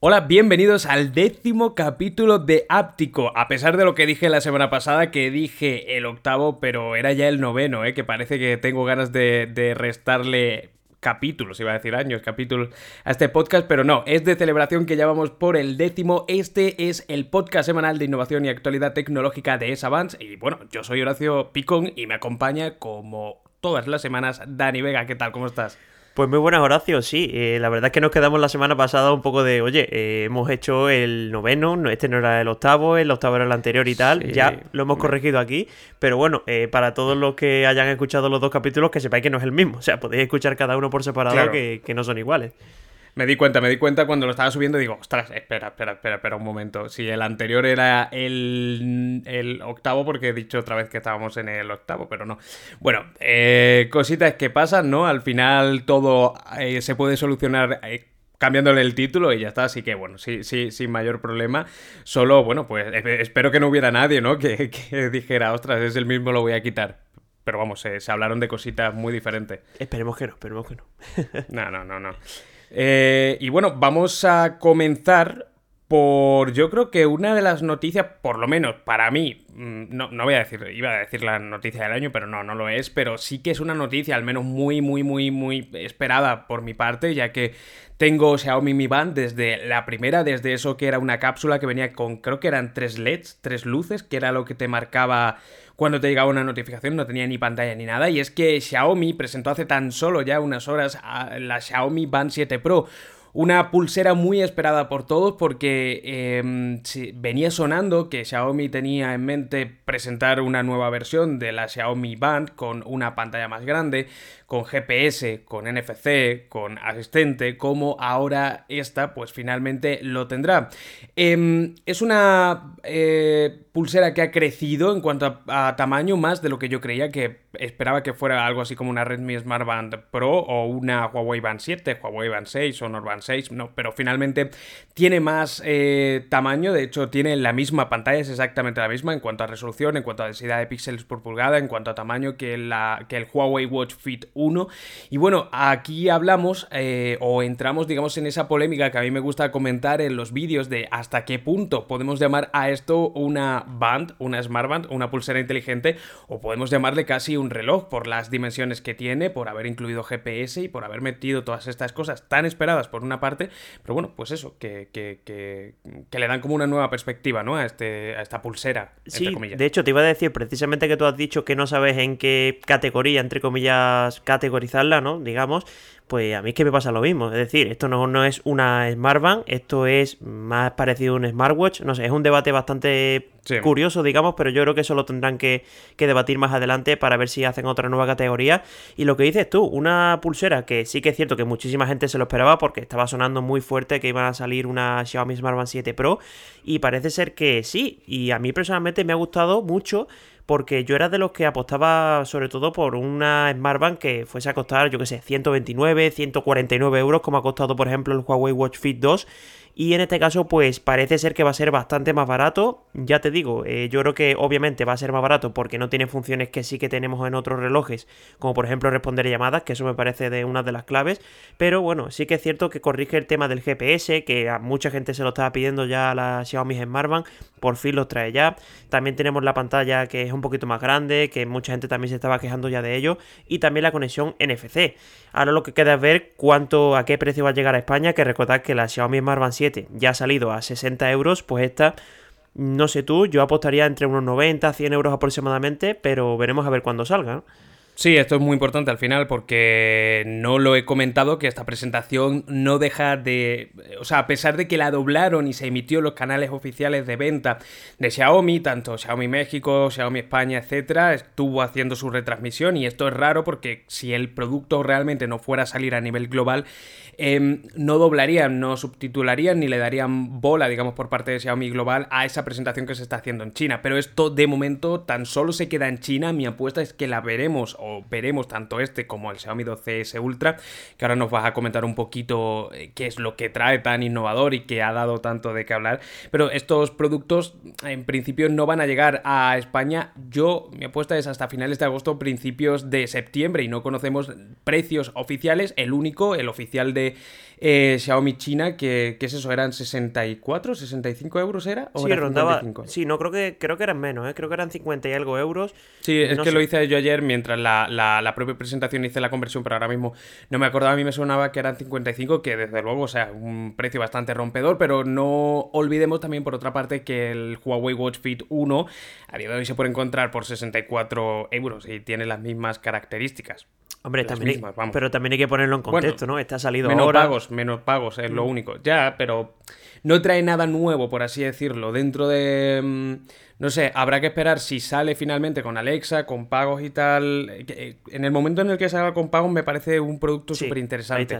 Hola, bienvenidos al décimo capítulo de Áptico. A pesar de lo que dije la semana pasada, que dije el octavo, pero era ya el noveno, ¿eh? que parece que tengo ganas de, de restarle capítulos, iba a decir años, capítulos a este podcast, pero no, es de celebración que ya vamos por el décimo. Este es el podcast semanal de innovación y actualidad tecnológica de S-Avance. Y bueno, yo soy Horacio Picón y me acompaña como todas las semanas Dani Vega. ¿Qué tal? ¿Cómo estás? Pues muy buenas, Horacio. Sí, eh, la verdad es que nos quedamos la semana pasada un poco de, oye, eh, hemos hecho el noveno, este no era el octavo, el octavo era el anterior y tal. ya lo hemos corregido aquí. Pero bueno, eh, para todos los que hayan escuchado los dos capítulos, que sepáis que no es el mismo. O sea, podéis escuchar cada uno por separado que, que no son iguales. Me di cuenta, me di cuenta cuando lo estaba subiendo y digo, ostras, espera, espera, espera, espera un momento. Si el anterior era el, octavo, porque he dicho otra vez que estábamos en el octavo, pero no. Bueno, eh, cositas que pasan, ¿no? Al final todo eh, se puede solucionar. Eh, cambiándole el título y ya está, así que bueno, sí, sí, sin mayor problema. Solo, bueno, pues espero que no hubiera nadie, ¿no? Que, dijera, ostras, es el mismo, lo voy a quitar. Pero vamos, se hablaron de cositas muy diferentes. Esperemos que no, esperemos que no. no, no, no, no. Eh, y bueno, vamos a comenzar por yo creo que una de las noticias, por lo menos para mí, mm, no, no, voy a decir, iba a decir la noticia del año, pero no, no lo es, pero sí que es una noticia al menos muy, muy, muy, muy esperada por mi parte, ya que tengo Xiaomi Mi Band desde la primera, desde eso que era una cápsula que venía con, creo que eran tres LEDs, tres luces, que era lo que te marcaba cuando te llegaba una notificación, no tenía ni pantalla ni nada. Y es que Xiaomi presentó hace tan solo ya unas horas la Xiaomi Band 7 Pro. Una pulsera muy esperada por todos porque em, venía sonando que Xiaomi tenía en mente presentar una nueva versión de la Xiaomi Band con una pantalla más grande, con GPS, con NFC, con asistente, como ahora esta pues finalmente lo tendrá. Em, es una eh, pulsera que ha crecido en cuanto a, tamaño más de lo que yo creía que esperaba que fuera algo así como una Redmi Smart Band Pro o una Huawei Band 7, Huawei Band 6 o Honor Band 6, no, pero finalmente tiene más eh, tamaño, de hecho tiene la misma pantalla, es exactamente la misma en cuanto a resolución, en cuanto a densidad de píxeles por pulgada, en cuanto a tamaño que, la, que el Huawei Watch Fit 1. Y bueno, aquí hablamos eh, o entramos, digamos, en esa polémica que a mí me gusta comentar en los vídeos de hasta qué punto podemos llamar a esto una band, una smart band, una pulsera inteligente, o podemos llamarle casi un reloj por las dimensiones que tiene, por haber incluido GPS y por haber metido todas estas cosas tan esperadas por una parte, pero bueno, pues eso, que, que, que, le dan como una nueva perspectiva, ¿no? A, este, a esta pulsera. Sí, de hecho te iba a decir precisamente que tú has dicho que no sabes en qué categoría, entre comillas, categorizarla, ¿no? Digamos, pues a mí es que me pasa lo mismo. Es decir, esto no, no es una Smartband, esto es más parecido a un smartwatch. No sé, es un debate bastante curioso, digamos, pero yo creo que eso lo tendrán que, debatir más adelante para ver si hacen otra nueva categoría. Y lo que dices tú, una pulsera que sí que es cierto que muchísima gente se lo esperaba porque estaba sonando muy fuerte que iba a salir una Xiaomi Smartband 7 Pro. Y parece ser que sí. Y a mí personalmente me ha gustado mucho porque yo era de los que apostaba sobre todo por una Smartband que fuese a costar, yo que sé, 129, 149 euros, como ha costado, por ejemplo, el Huawei Watch Fit 2. Y en este caso, pues parece ser que va a ser bastante más barato. Ya te digo, eh, yo creo que obviamente va a ser más barato porque no tiene funciones que sí que tenemos en otros relojes, como por ejemplo responder llamadas, que eso me parece de una de las claves. Pero bueno, sí que es cierto que corrige el tema del GPS, que a mucha gente se lo estaba pidiendo ya a la Xiaomi Smartband, por fin lo trae ya. También tenemos la pantalla que es un poquito más grande, que mucha gente también se estaba quejando ya de ello, y también la conexión NFC. Ahora lo que queda es ver cuánto, a qué precio va a llegar a España, que recordad que la Xiaomi Smart Band 7 ya ha salido a 60 euros, pues esta, no sé tú, yo apostaría entre unos 90, 100 euros aproximadamente, pero veremos a ver cuándo salga. Sí, esto es muy importante al final porque no lo he comentado que esta presentación no deja de... O sea, a pesar de que la doblaron y se emitió los canales oficiales de venta de Xiaomi, tanto Xiaomi México, Xiaomi España, etcétera, estuvo haciendo su retransmisión y esto es raro porque si el producto realmente no fuera a salir a nivel global, Em, no doblarían, no subtitularían ni le darían bola, digamos, por parte de Xiaomi Global a esa presentación que se está haciendo en China. Pero esto de momento tan solo se queda en China. Mi apuesta es que la veremos o veremos tanto este como el Xiaomi 12S Ultra, que ahora nos vas a comentar un poquito eh, qué es lo que trae tan innovador y que ha dado tanto de qué hablar. Pero estos productos en principio no van a llegar a España. Yo, mi apuesta es hasta finales de agosto, principios de septiembre y no conocemos precios oficiales. El único, el oficial de eh, Xiaomi China, que, es eso, eran 64, 65 euros era. ¿O sí, rondaba. Sí, no creo que creo que eran menos, ¿eh? creo que eran 50 y algo euros. Sí, es que lo hice yo ayer mientras la, la, propia presentación hice la conversión, pero ahora mismo no me acordaba, a mí me sonaba que eran 55, que desde luego, o sea, un precio bastante rompedor, pero no olvidemos también por otra parte que el Huawei Watch Fit 1 a día de hoy se puede encontrar por 64 euros y tiene las mismas características. Hombre, también pero también hay que ponerlo en contexto, ¿no? Está salido menos ahora. pagos, menos pagos, es lo mm. único. Ya, pero no trae nada nuevo, por así decirlo. Dentro de. Mm, no sé, habrá que esperar si sale finalmente con Alexa, con pagos y tal. Eh, en el momento en el que salga con pagos me parece un producto súper interesante.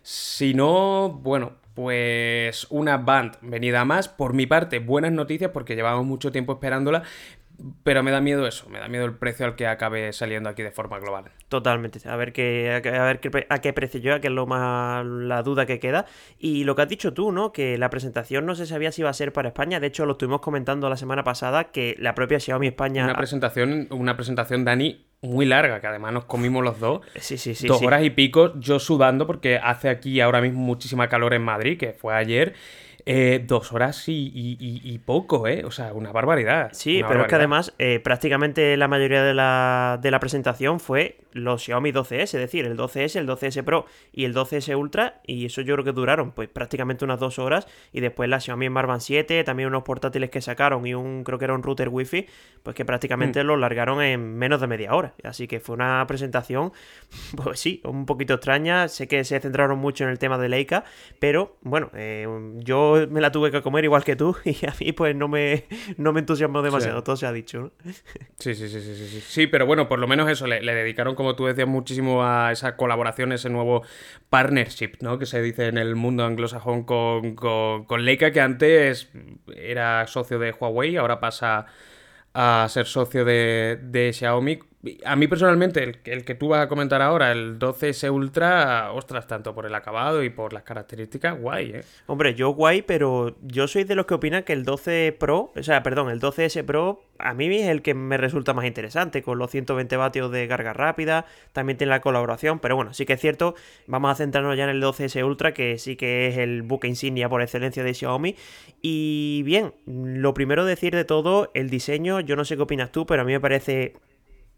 Si no, bueno, pues una band venida más. Por mi parte, buenas noticias porque llevamos mucho tiempo esperándola, pero me da miedo eso, me da miedo el precio al que acabe saliendo aquí de forma global. Totalmente. A ver qué, a ver qué, a qué precio llega, que es lo más la duda que queda. Y lo que has dicho tú, ¿no? Que la presentación no se sabía si iba a ser para España. De hecho, lo estuvimos comentando la semana pasada que la propia Xiaomi España. Una presentación, una presentación, Dani, muy larga, que además nos comimos los dos. Sí, sí, sí. Dos horas y pico, yo sudando, porque hace aquí ahora mismo muchísima calor en Madrid, que fue ayer. Eh, dos horas y, poco, ¿eh? O sea, una barbaridad. Sí, pero es que además eh, prácticamente la mayoría de la, de la presentación fue los Xiaomi 12S, es decir, el 12S, el 12S Pro y el 12S Ultra, y eso yo creo que duraron pues prácticamente unas dos horas, y después la Xiaomi Smart Band 7, también unos portátiles que sacaron y un, creo que era un router wifi, pues que prácticamente mm. lo largaron en menos de media hora, así que fue una presentación, pues sí, un poquito extraña, sé que se centraron mucho en el tema de Leica, pero bueno, eh, yo me la tuve que comer igual que tú, y a mí pues no me, no me entusiasmó demasiado, todo se ha dicho, Sí, sí, sí, sí, sí, sí, pero bueno, por lo menos eso, le, le dedicaron como tú decías, muchísimo a esa colaboración, ese nuevo partnership, ¿no? Que se dice en el mundo anglosajón con, con, con Leica, que antes era socio de Huawei, ahora pasa a ser socio de, de Xiaomi a mí personalmente, el, que tú vas a comentar ahora, el 12S Ultra, ostras, tanto por el acabado y por las características, guay, ¿eh? Hombre, yo guay, pero yo soy de los que opinan que el 12 Pro, o sea, perdón, el 12S Pro, a mí es el que me resulta más interesante, con los 120 vatios de carga rápida, también tiene la colaboración, pero bueno, sí que es cierto, vamos a centrarnos ya en el 12S Ultra, que sí que es el buque insignia por excelencia de Xiaomi. Y bien, lo primero decir de todo, el diseño, yo no sé qué opinas tú, pero a mí me parece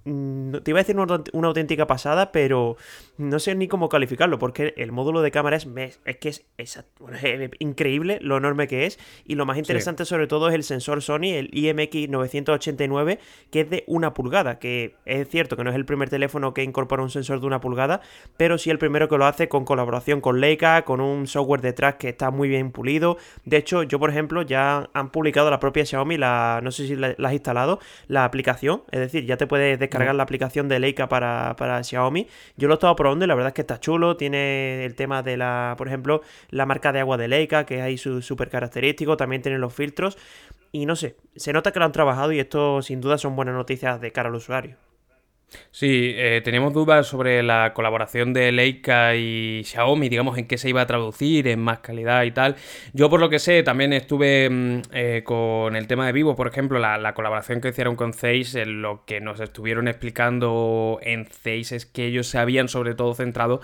te iba a decir una, auténtica pasada, pero no sé ni cómo calificarlo, porque el módulo de cámara es, es que es, increíble lo enorme que es, y lo más interesante sobre todo es el sensor Sony, el IMX 989, que es de una pulgada, que es cierto que no es el primer teléfono que incorpora un sensor de una pulgada, pero sí el primero que lo hace con colaboración con Leica, con un software detrás que está muy bien pulido. De hecho, yo por ejemplo ya han publicado la propia Xiaomi, la, no sé si la, has instalado, la aplicación, es decir, ya te puedes descargar cargar la aplicación de Leica para, para Xiaomi. Yo lo he estado probando y la verdad es que está chulo. Tiene el tema de la, por ejemplo, la marca de agua de Leica, que es ahí súper característico. También tiene los filtros. Y no sé, se nota que lo han trabajado y esto sin duda son buenas noticias de cara al usuario. Sí, eh, teníamos dudas sobre la colaboración de Leica y Xiaomi, digamos, en qué se iba a traducir, en más calidad y tal. Yo, por lo que sé, también estuve mm, eh, con el tema de Vivo, por ejemplo, la, colaboración que hicieron con Zeiss, lo que nos estuvieron explicando en Zeiss es que ellos se habían sobre todo centrado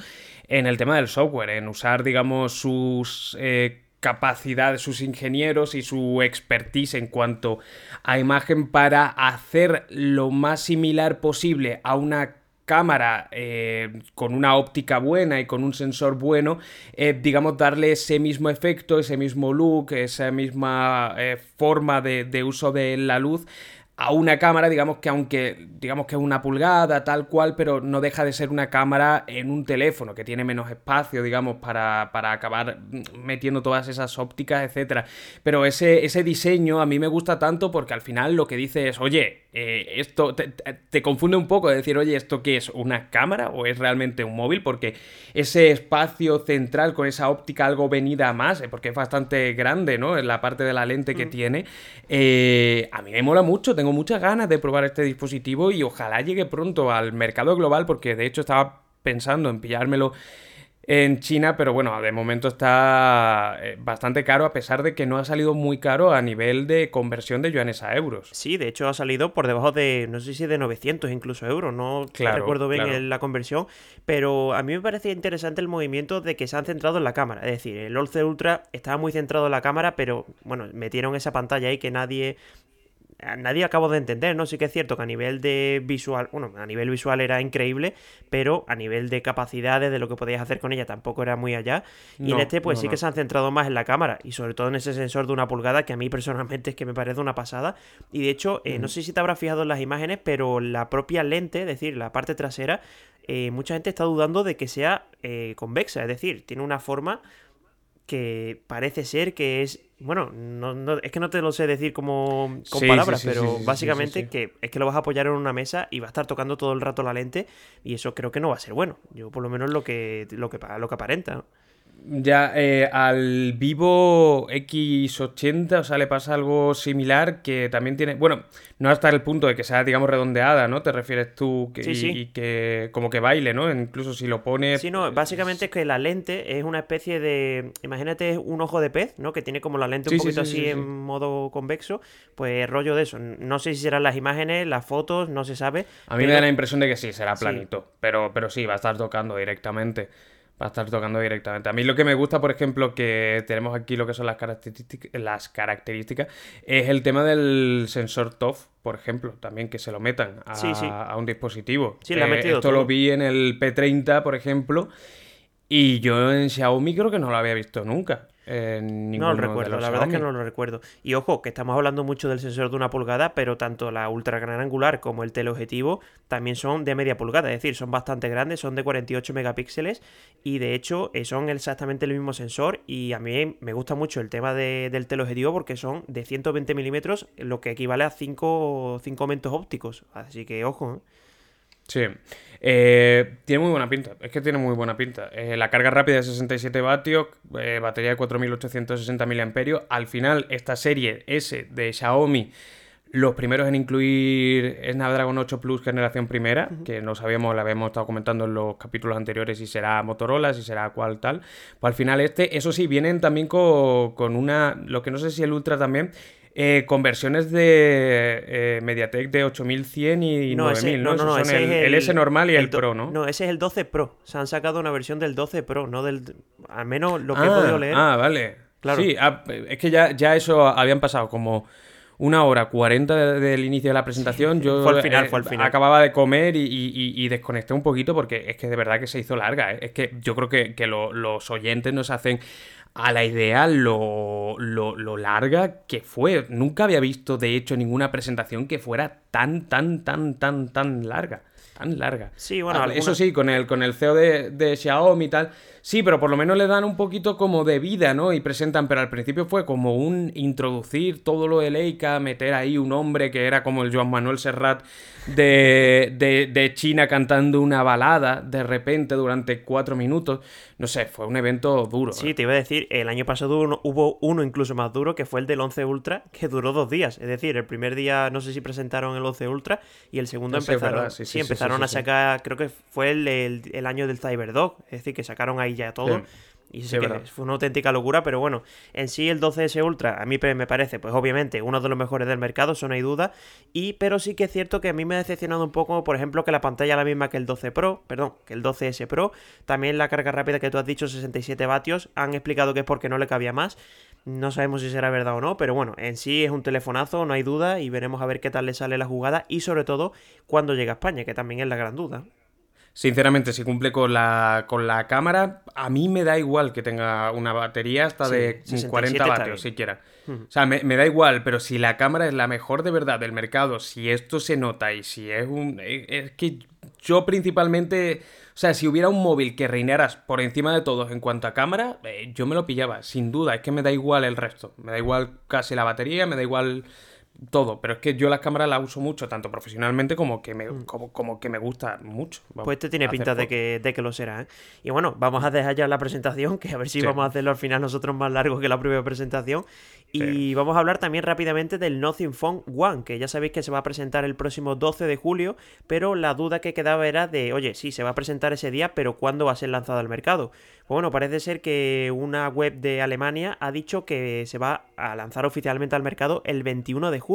en el tema del software, en usar, digamos, sus eh, capacidad de sus ingenieros y su expertise en cuanto a imagen para hacer lo más similar posible a una cámara eh, con una óptica buena y con un sensor bueno, eh, digamos, darle ese mismo efecto, ese mismo look, esa misma eh, forma de, uso de la luz a una cámara, digamos que aunque digamos que es una pulgada, tal cual, pero no deja de ser una cámara en un teléfono, que tiene menos espacio, digamos, para, para acabar metiendo todas esas ópticas, etcétera. Pero ese, ese diseño a mí me gusta tanto porque al final lo que dice es, oye, eh, esto te, confunde un poco de decir, oye, ¿esto qué es? ¿Una cámara o es realmente un móvil? Porque ese espacio central con esa óptica algo venida a más, eh, porque es bastante grande, ¿no? En la parte de la lente que mm. tiene, eh, a mí me mola mucho, tengo muchas ganas de probar este dispositivo y ojalá llegue pronto al mercado global, porque de hecho estaba pensando en pillármelo en China, pero bueno, de momento está eh, bastante caro a pesar de que no ha salido muy caro a nivel de conversión de yuanes a euros. Sí, de hecho ha salido por debajo de, no sé si de 900 incluso euros, no recuerdo bien la conversión, pero a mí me parece interesante el movimiento de que se han centrado en la cámara, es decir, el 11 Ultra estaba muy centrado en la cámara, pero bueno, metieron esa pantalla ahí que nadie nadie acabo de entender, ¿no? Sí que es cierto que a nivel de visual, bueno, a nivel visual era increíble, pero a nivel de capacidades, de lo que podías hacer con ella, tampoco era muy allá. Y en este, pues sí que se han centrado más en la cámara y sobre todo en ese sensor de una pulgada que a mí personalmente es que me parece una pasada. Y de hecho, eh, no sé si te habrás fijado en las imágenes, pero la propia lente, es decir, la parte trasera, eh, mucha gente está dudando de que sea eh, convexa, es decir, tiene una forma que parece ser que es bueno, no, es que no te lo sé decir como con palabras, pero básicamente que es que lo vas a apoyar en una mesa y va a estar tocando todo el rato la lente y eso creo que no va a ser bueno. Yo por lo menos lo que lo que lo que aparenta. Ya eh, al Vivo X80, o sea, le pasa algo similar que también tiene. Bueno, no hasta el punto de que sea, digamos, redondeada, ¿no? Te refieres tú que, y, que como que baile, ¿no? Incluso si lo pones. Sí, no, básicamente es que la lente es una especie de. Imagínate un ojo de pez, ¿no? Que tiene como la lente un poquito así en modo convexo. Pues rollo de eso. No sé si serán las imágenes, las fotos, no se sabe. A mí me da la impresión de que sí, será planito. Pero, pero sí, va a estar tocando directamente va a estar tocando directamente. A mí lo que me gusta, por ejemplo, que tenemos aquí lo que son las, las características, es el tema del sensor TOF, por ejemplo, también que se lo metan a, un dispositivo. Sí, lo ha eh, metido Esto lo vi en el P30, por ejemplo, y yo en Xiaomi creo que no lo había visto nunca no lo recuerdo, la verdad es que no lo recuerdo. Y ojo, que estamos hablando mucho del sensor de una pulgada, pero tanto la ultra gran angular como el teleobjetivo también son de media pulgada, es decir, son bastante grandes, son de 48 megapíxeles y de hecho eh, son exactamente el mismo sensor y a mí me gusta mucho el tema del teleobjetivo porque son de 120 milímetros, lo que equivale a 5, 5 aumentos ópticos, así que ojo. ¿eh? Sí. Eh, tiene muy buena pinta. Es que tiene muy buena pinta. Eh, la carga rápida de 67 vatios, eh, batería de 4860 mAh. Al final, esta serie S de Xiaomi, los primeros en incluir Snapdragon 8 Plus generación primera, que no sabíamos, la habíamos estado comentando en los capítulos anteriores si será Motorola, si será cual tal. Pues al final, este, eso sí, vienen también con, con una. Lo que no sé si el Ultra también eh, conversiones de eh, Mediatek de 8100 y no, 9000, ¿no? No, no, son el, S normal y el, Pro, ¿no? No, ese es el 12 Pro. Se han sacado una versión del 12 Pro, no del. Al menos lo que he podido leer. Ah, vale. Claro. Sí, ah, es que ya, ya eso habían pasado como una hora 40 del inicio de la presentación. Yo fue al final, fue al final. acababa de comer y, desconecté un poquito porque es que de verdad que se hizo larga. Es que yo creo que, que los oyentes nos hacen a la idea lo, lo, larga que fue. Nunca había visto, de hecho, ninguna presentación que fuera tan, tan, tan, tan, tan larga. Tan larga. Sí, bueno, ah, eso sí, con el, con el CEO de, de Xiaomi y tal. Sí, pero por lo menos le dan un poquito como de vida, ¿no? Y presentan, pero al principio fue como un introducir todo lo de Leica, meter ahí un hombre que era como el Joan Manuel Serrat de, de, China cantando una balada de repente durante cuatro minutos. No sé, fue un evento duro. Sí, te iba a decir, el año pasado hubo uno incluso más duro que fue el del 11 Ultra, que duró dos días. Es decir, el primer día no sé si presentaron el 11 Ultra y el segundo empezaron, sí, empezaron a sacar, creo que fue el, el, año del Cyberdog, es decir, que sacaron ahí ya todo. Y sí, que fue una auténtica locura, pero bueno, en sí el 12S Ultra a mí me parece, pues obviamente, uno de los mejores del mercado, eso no hay duda. Y, pero sí que es cierto que a mí me ha decepcionado un poco, por ejemplo, que la pantalla es la misma que el 12 Pro, perdón, que el 12S Pro. También la carga rápida que tú has dicho, 67 vatios. Han explicado que es porque no le cabía más. No sabemos si será verdad o no, pero bueno, en sí es un telefonazo, no hay duda, y veremos a ver qué tal le sale la jugada y sobre todo cuando llega a España, que también es la gran duda. Sinceramente, si cumple con la, con la cámara, a mí me da igual que tenga una batería hasta de 40 vatios, siquiera. O sea, me, da igual, pero si la cámara es la mejor de verdad del mercado, si esto se nota y si es un... Es que yo principalmente... O sea, si hubiera un móvil que reinaras por encima de todos en cuanto a cámara, eh, yo me lo pillaba, sin duda. Es que me da igual el resto. Me da igual casi la batería, me da igual todo. Pero es que yo las cámaras las uso mucho, tanto profesionalmente como que me, mm. como, como que me gusta mucho. pues este tiene pinta de que, de que lo será. ¿eh? Y bueno, vamos a dejar ya la presentación, que a ver si vamos a hacerlo al final nosotros más largo que la propia presentación. Y vamos a hablar también rápidamente del Nothing Phone One, que ya sabéis que se va a presentar el próximo 12 de julio, pero la duda que quedaba era de, oye, sí, se va a presentar ese día, pero ¿cuándo va a ser lanzado al mercado? Pues bueno, parece ser que una web de Alemania ha dicho que se va a lanzar oficialmente al mercado el 21 de julio.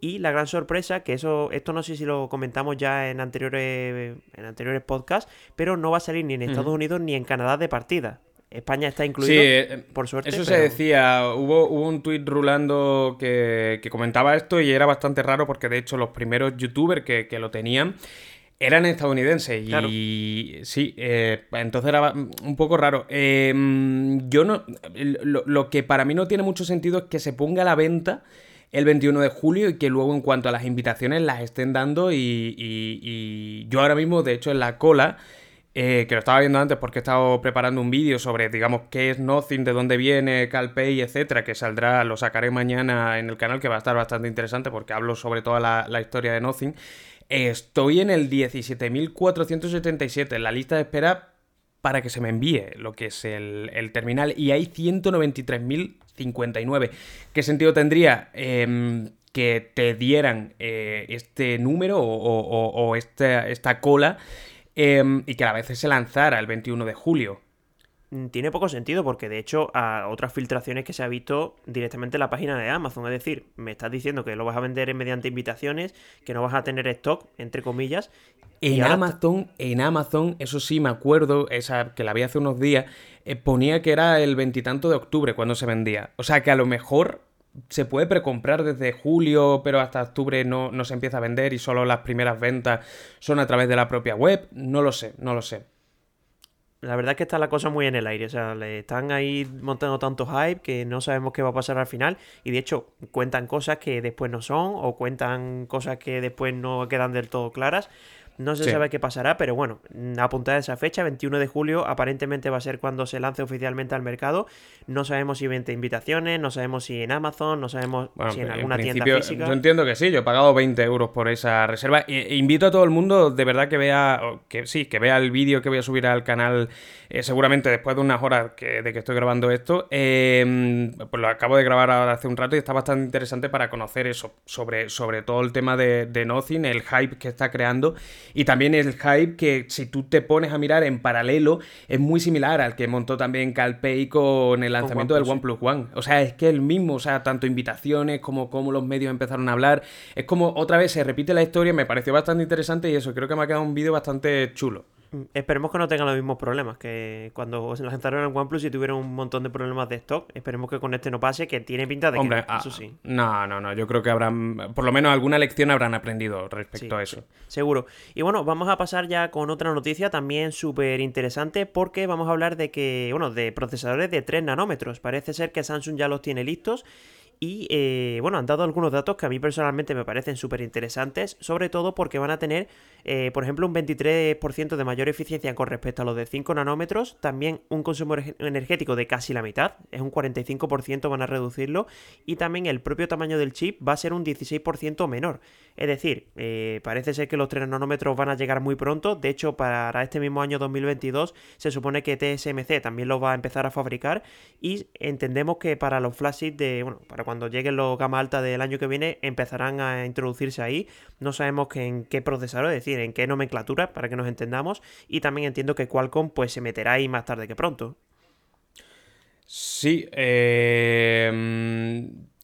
Y la gran sorpresa, que eso, esto no sé si lo comentamos ya en anteriores, en anteriores podcasts, pero no va a salir ni en Estados Unidos ni en Canadá de partida. España está incluido, sí, eh, por suerte. Eso se decía. Hubo, hubo un tuit rulando que, comentaba esto y era bastante raro porque, de hecho, los primeros youtubers que, lo tenían eran estadounidenses. Y sí, eh, entonces era un poco raro. Em, yo no. Lo, que para mí no tiene mucho sentido es que se ponga a la venta el 21 de julio y que luego, en cuanto a las invitaciones, las estén dando. y yo ahora mismo, de hecho, en la cola eh, que lo estaba viendo antes porque he estado preparando un vídeo sobre, digamos, qué es Nothing, de dónde viene, CalPay, etcétera, que saldrá, lo sacaré mañana en el canal, que va a estar bastante interesante porque hablo sobre toda la, historia de Nothing. Estoy en el 17.477, en la lista de espera para que se me envíe lo que es el, terminal y hay 193.059. ¿Qué sentido tendría? Em, que te dieran eh, este número o, esta cola Em, y que a la vez se lanzara el 21 de julio. Mm, tiene poco sentido porque de hecho a otras filtraciones que se ha visto directamente en la página de Amazon, es decir, me estás diciendo que lo vas a vender mediante invitaciones, que no vas a tener stock, entre comillas. En Amazon, en Amazon, eso sí me acuerdo, esa que la vi hace unos días, eh, ponía que era el veintitanto de octubre cuando se vendía. O sea que a lo mejor se puede precomprar desde julio, pero hasta octubre no, no se empieza a vender y solo las primeras ventas son a través de la propia web. No lo sé, no lo sé. La verdad es que está la cosa muy en el aire. O sea, le están ahí montando tanto hype que no sabemos qué va a pasar al final. Y de hecho, cuentan cosas que después no son, o cuentan cosas que después no quedan del todo claras. No se sabe qué pasará, pero bueno, apuntada esa fecha, 21 de julio, aparentemente va a ser cuando se lance oficialmente al mercado. No sabemos si vende invitaciones, no sabemos si en Amazon, no sabemos si en alguna tienda física. Yo entiendo que sí, yo he pagado 20 euros por esa reserva. E, invito a todo el mundo, de verdad, que vea, que sí, que vea el vídeo que voy a subir al canal, eh, seguramente después de unas horas de que estoy grabando esto. Em, pues lo acabo de grabar ahora hace un rato y está bastante interesante para conocer eso, sobre, sobre todo el tema de, de Nothing, el hype que está creando y también el hype que si tú te pones a mirar en paralelo es muy similar al que montó también Calpay con el lanzamiento del OnePlus One. O sea, es que el mismo, o sea, tanto invitaciones como cómo los medios empezaron a hablar. Es como otra vez se repite la historia, me pareció bastante interesante y eso, creo que me ha quedado un vídeo bastante chulo. Mm, esperemos que no tengan los mismos problemas que cuando se lanzaron en OnePlus y tuvieron un montón de problemas de stock. Esperemos que con este no pase, que tiene pinta de que ah, eso sí. No, no, no. Yo creo que habrán, por lo menos alguna lección habrán aprendido respecto a eso. seguro. Y bueno, vamos a pasar ya con otra noticia también súper interesante porque vamos a hablar de que, bueno, de procesadores de 3 nanómetros. Parece ser que Samsung ya los tiene listos y eh, bueno, han dado algunos datos que a mí personalmente me parecen súper interesantes, sobre todo porque van a tener, eh, por ejemplo, un 23% de mayor eficiencia con respecto a los de 5 nanómetros, también un consumo energético de casi la mitad, es un 45% van a reducirlo, y también el propio tamaño del chip va a ser un 16% menor. Es decir, eh, parece ser que los 3 nanómetros van a llegar muy pronto, de hecho para este mismo año 2022 se supone que TSMC también lo va a empezar a fabricar y entendemos que para los flashes de, bueno, para cuando lleguen los gama alta del año que viene empezarán a introducirse ahí. No sabemos en qué procesador, es decir, en qué nomenclatura, para que nos entendamos. Y también entiendo que Qualcomm pues se meterá ahí más tarde que pronto. Sí, eh,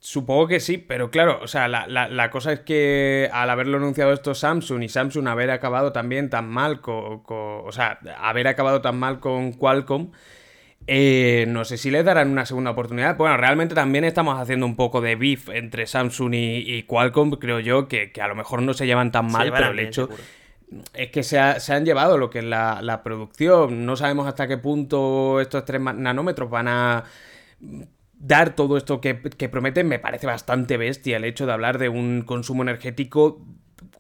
supongo que sí, pero claro, o sea, la, cosa es que al haberlo anunciado esto Samsung y Samsung haber acabado también tan mal con, o sea, haber acabado tan mal con Qualcomm, eh, no sé si les darán una segunda oportunidad. Bueno, realmente también estamos haciendo un poco de beef entre Samsung y, Qualcomm, creo yo, que, a lo mejor no se llevan tan mal, pero el hecho es que se, han llevado lo que es la, producción. No sabemos hasta qué punto estos 3 nanómetros van a dar todo esto que, que prometen. Me parece bastante bestia el hecho de hablar de un consumo energético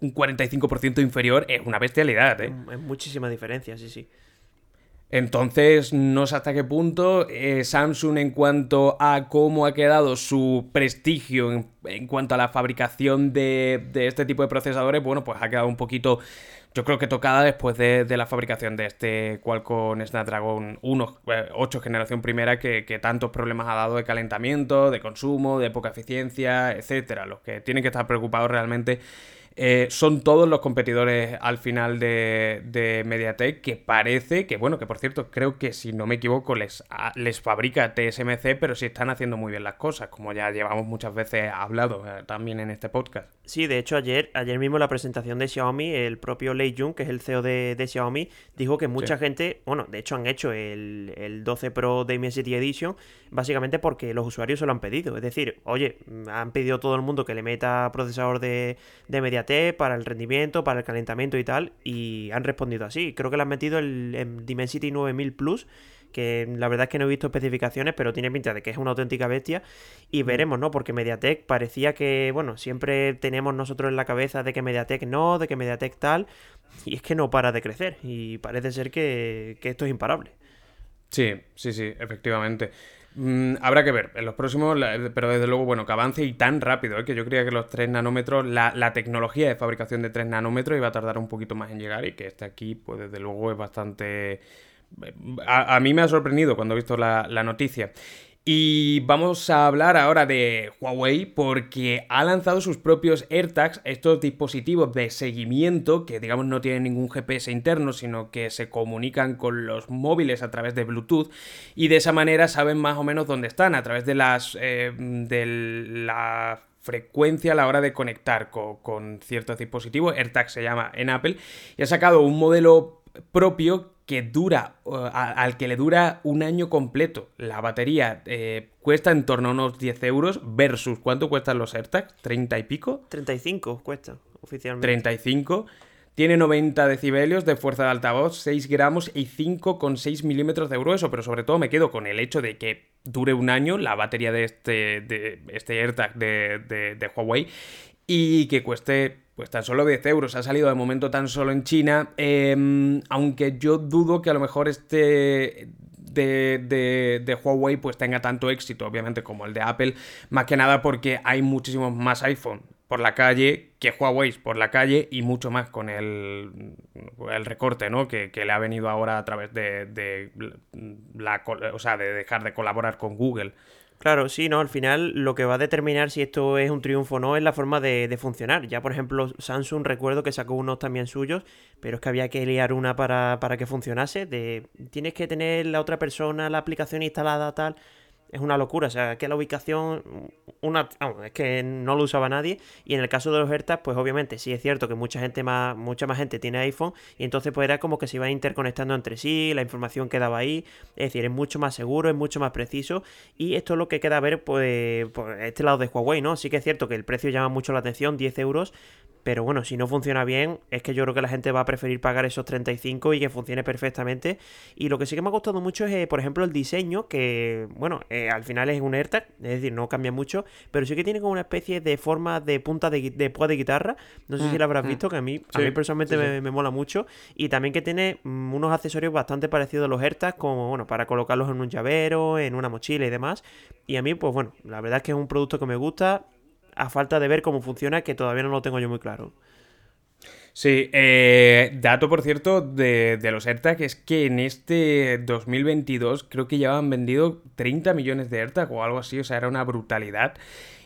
un 45% inferior. Es una bestialidad, ¿eh? Es muchísima diferencia, sí, sí. Entonces, no sé hasta qué punto eh, Samsung en cuanto a cómo ha quedado su prestigio en, cuanto a la fabricación de, este tipo de procesadores, bueno, pues ha quedado un poquito, yo creo que tocada después de, la fabricación de este Qualcomm Snapdragon 1, 8 eh, generación primera, que, tantos problemas ha dado de calentamiento, de consumo, de poca eficiencia, etcétera. Los que tienen que estar preocupados realmente eh, son todos los competidores al final de, de, Mediatek que parece que, bueno, que por cierto, creo que si no me equivoco les, les fabrica TSMC, pero sí están haciendo muy bien las cosas, como ya llevamos muchas veces hablado eh, también en este podcast. Sí, de hecho ayer, ayer mismo la presentación de Xiaomi, el propio Lei Jun, que es el CEO de, Xiaomi, dijo que mucha gente, bueno, de hecho han hecho el, el 12 Pro Dimensity Edition, básicamente porque los usuarios se lo han pedido. Es decir, oye, han pedido todo el mundo que le meta procesador de, de Mediatek para el rendimiento, para el calentamiento y tal, y han respondido así. Creo que le han metido el, Dimensity 9000 Plus, que la verdad es que no he visto especificaciones, pero tiene pinta de que es una auténtica bestia. Y veremos, ¿no? Porque Mediatek parecía que, bueno, siempre tenemos nosotros en la cabeza de que Mediatek no, de que Mediatek tal, y es que no para de crecer, y parece ser que, que esto es imparable. Sí, sí, sí, efectivamente. Mm, habrá que ver en los próximos, pero desde luego, bueno, que avance y tan rápido, ¿eh? que yo creía que los 3 nanómetros, la, tecnología de fabricación de 3 nanómetros iba a tardar un poquito más en llegar y que este aquí, pues desde luego es bastante... A, mí me ha sorprendido cuando he visto la, noticia. Y vamos a hablar ahora de Huawei porque ha lanzado sus propios AirTags, estos dispositivos de seguimiento que digamos no tienen ningún GPS interno, sino que se comunican con los móviles a través de Bluetooth y de esa manera saben más o menos dónde están a través de las eh, de la frecuencia a la hora de conectar con, con ciertos dispositivos. AirTag se llama en Apple y ha sacado un modelo propio que dura, al que le dura un año completo. La batería eh, cuesta en torno a unos 10 euros versus ¿cuánto cuestan los AirTags? ¿30 y pico? 35 cuesta oficialmente. 35. Tiene 90 decibelios de fuerza de altavoz, 6 gramos y 5,6 milímetros de grueso, pero sobre todo me quedo con el hecho de que dure un año la batería de este, de este AirTag de, de Huawei y que cueste pues tan solo 10 euros. Ha salido de momento tan solo en China. Em, aunque yo dudo que a lo mejor este de, de, Huawei pues tenga tanto éxito, obviamente, como el de Apple. Más que nada porque hay muchísimos más iPhone por la calle que Huawei por la calle y mucho más con el, el recorte ¿no? que, que, le ha venido ahora a través de, de la, o sea, de dejar de colaborar con Google. Claro, sí, no, al final lo que va a determinar si esto es un triunfo o no es la forma de, funcionar. Ya, por ejemplo, Samsung recuerdo que sacó unos también suyos, pero es que había que liar una para, para que funcionase. De, tienes que tener la otra persona, la aplicación instalada, tal es una locura. O sea, que la ubicación, una, es que no lo usaba nadie. Y en el caso de los AirTags, pues obviamente sí es cierto que mucha gente más, mucha más gente tiene iPhone. Y entonces pues era como que se iban interconectando entre sí, la información quedaba ahí. Es decir, es mucho más seguro, es mucho más preciso. Y esto es lo que queda ver, pues, por este lado de Huawei, ¿no? Sí que es cierto que el precio llama mucho la atención, 10 euros. Pero bueno, si no funciona bien, es que yo creo que la gente va a preferir pagar esos 35 y que funcione perfectamente. Y lo que sí que me ha gustado mucho es, eh, por ejemplo, el diseño, que, bueno, eh, al final es un AirTag, es decir, no cambia mucho, pero sí que tiene como una especie de forma de punta de, de púa de guitarra. No sé si mm, la habrás mm. visto, que a mí, a mí personalmente Me, mola mucho. Y también que tiene mm, unos accesorios bastante parecidos a los AirTags, como, bueno, para colocarlos en un llavero, en una mochila y demás. Y a mí, pues bueno, la verdad es que es un producto que me gusta a falta de ver cómo funciona, que todavía no lo tengo yo muy claro. Sí, eh, dato por cierto de, los AirTag es que en este 2022 creo que ya han vendido 30 millones de AirTag o algo así, o sea, era una brutalidad.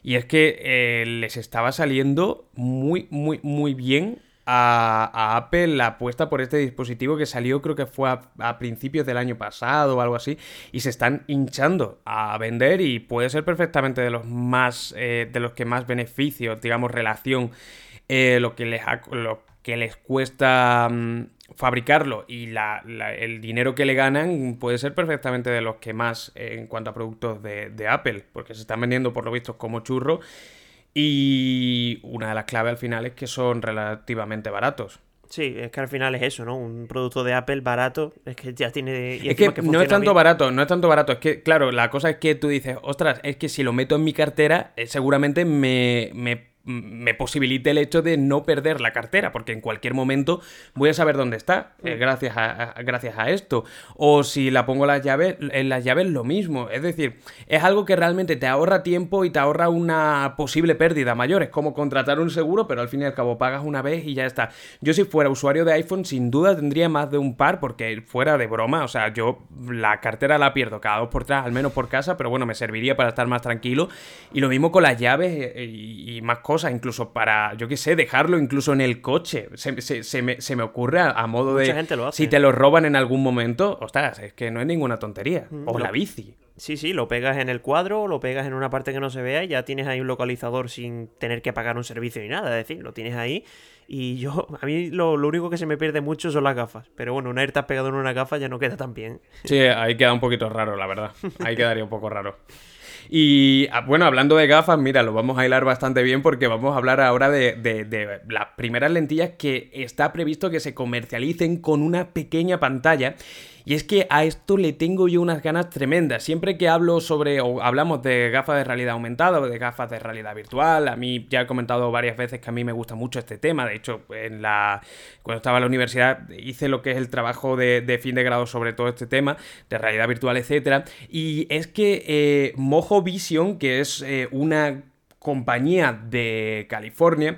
Y es que eh, les estaba saliendo muy, muy, muy bien a, Apple la apuesta por este dispositivo que salió creo que fue a, principios del año pasado o algo así y se están hinchando a vender y puede ser perfectamente de los más eh, de los que más beneficios digamos relación eh, lo que les lo que les cuesta mm, fabricarlo y el dinero que le ganan puede ser perfectamente de los que más eh, en cuanto a productos de, de Apple porque se están vendiendo por lo visto como churro y una de las claves al final es que son relativamente baratos. Sí, es que al final es eso, ¿no? Un producto de Apple barato, es que ya tiene... es que, no es tanto barato, no es tanto barato, es que, claro, la cosa es que tú dices, ostras, es que si lo meto en mi cartera, eh, seguramente me, me me posibilite el hecho de no perder la cartera, porque en cualquier momento voy a saber dónde está, eh, gracias, a, gracias a esto. O si la pongo las llaves, en las llaves lo mismo. Es decir, es algo que realmente te ahorra tiempo y te ahorra una posible pérdida mayor. Es como contratar un seguro, pero al fin y al cabo pagas una vez y ya está. Yo si fuera usuario de iPhone, sin duda tendría más de un par, porque fuera de broma, o sea, yo la cartera la pierdo cada dos por tres, al menos por casa, pero bueno, me serviría para estar más tranquilo. Y lo mismo con las llaves eh, y, más cosas, incluso para, yo qué sé, dejarlo incluso en el coche. Se, me, ocurre a, modo de... Gente lo hace. Si te lo roban en algún momento, ostras, es que no es ninguna tontería. Mm, o la bici. Sí, sí, lo pegas en el cuadro, lo pegas en una parte que no se vea y ya tienes ahí un localizador sin tener que pagar un servicio ni nada. Es decir, lo tienes ahí y yo, a mí lo, único que se me pierde mucho son las gafas. Pero bueno, una AirTag pegado en una gafa ya no queda tan bien. Sí, ahí queda un poquito raro, la verdad. Ahí quedaría un poco raro. Y ah, bueno, hablando de gafas, mira, lo vamos a hilar bastante bien porque vamos a hablar ahora de, de, las primeras lentillas que está previsto que se comercialicen con una pequeña pantalla y es que a esto le tengo yo unas ganas tremendas. Siempre que hablo sobre o hablamos de gafas de realidad aumentada o de gafas de realidad virtual, a mí ya he comentado varias veces que a mí me gusta mucho este tema. De hecho, en la cuando estaba en la universidad hice lo que es el trabajo de, fin de grado sobre todo este tema de realidad virtual, etcétera. Y es que eh, Mojo Vision, que es eh, una compañía de California,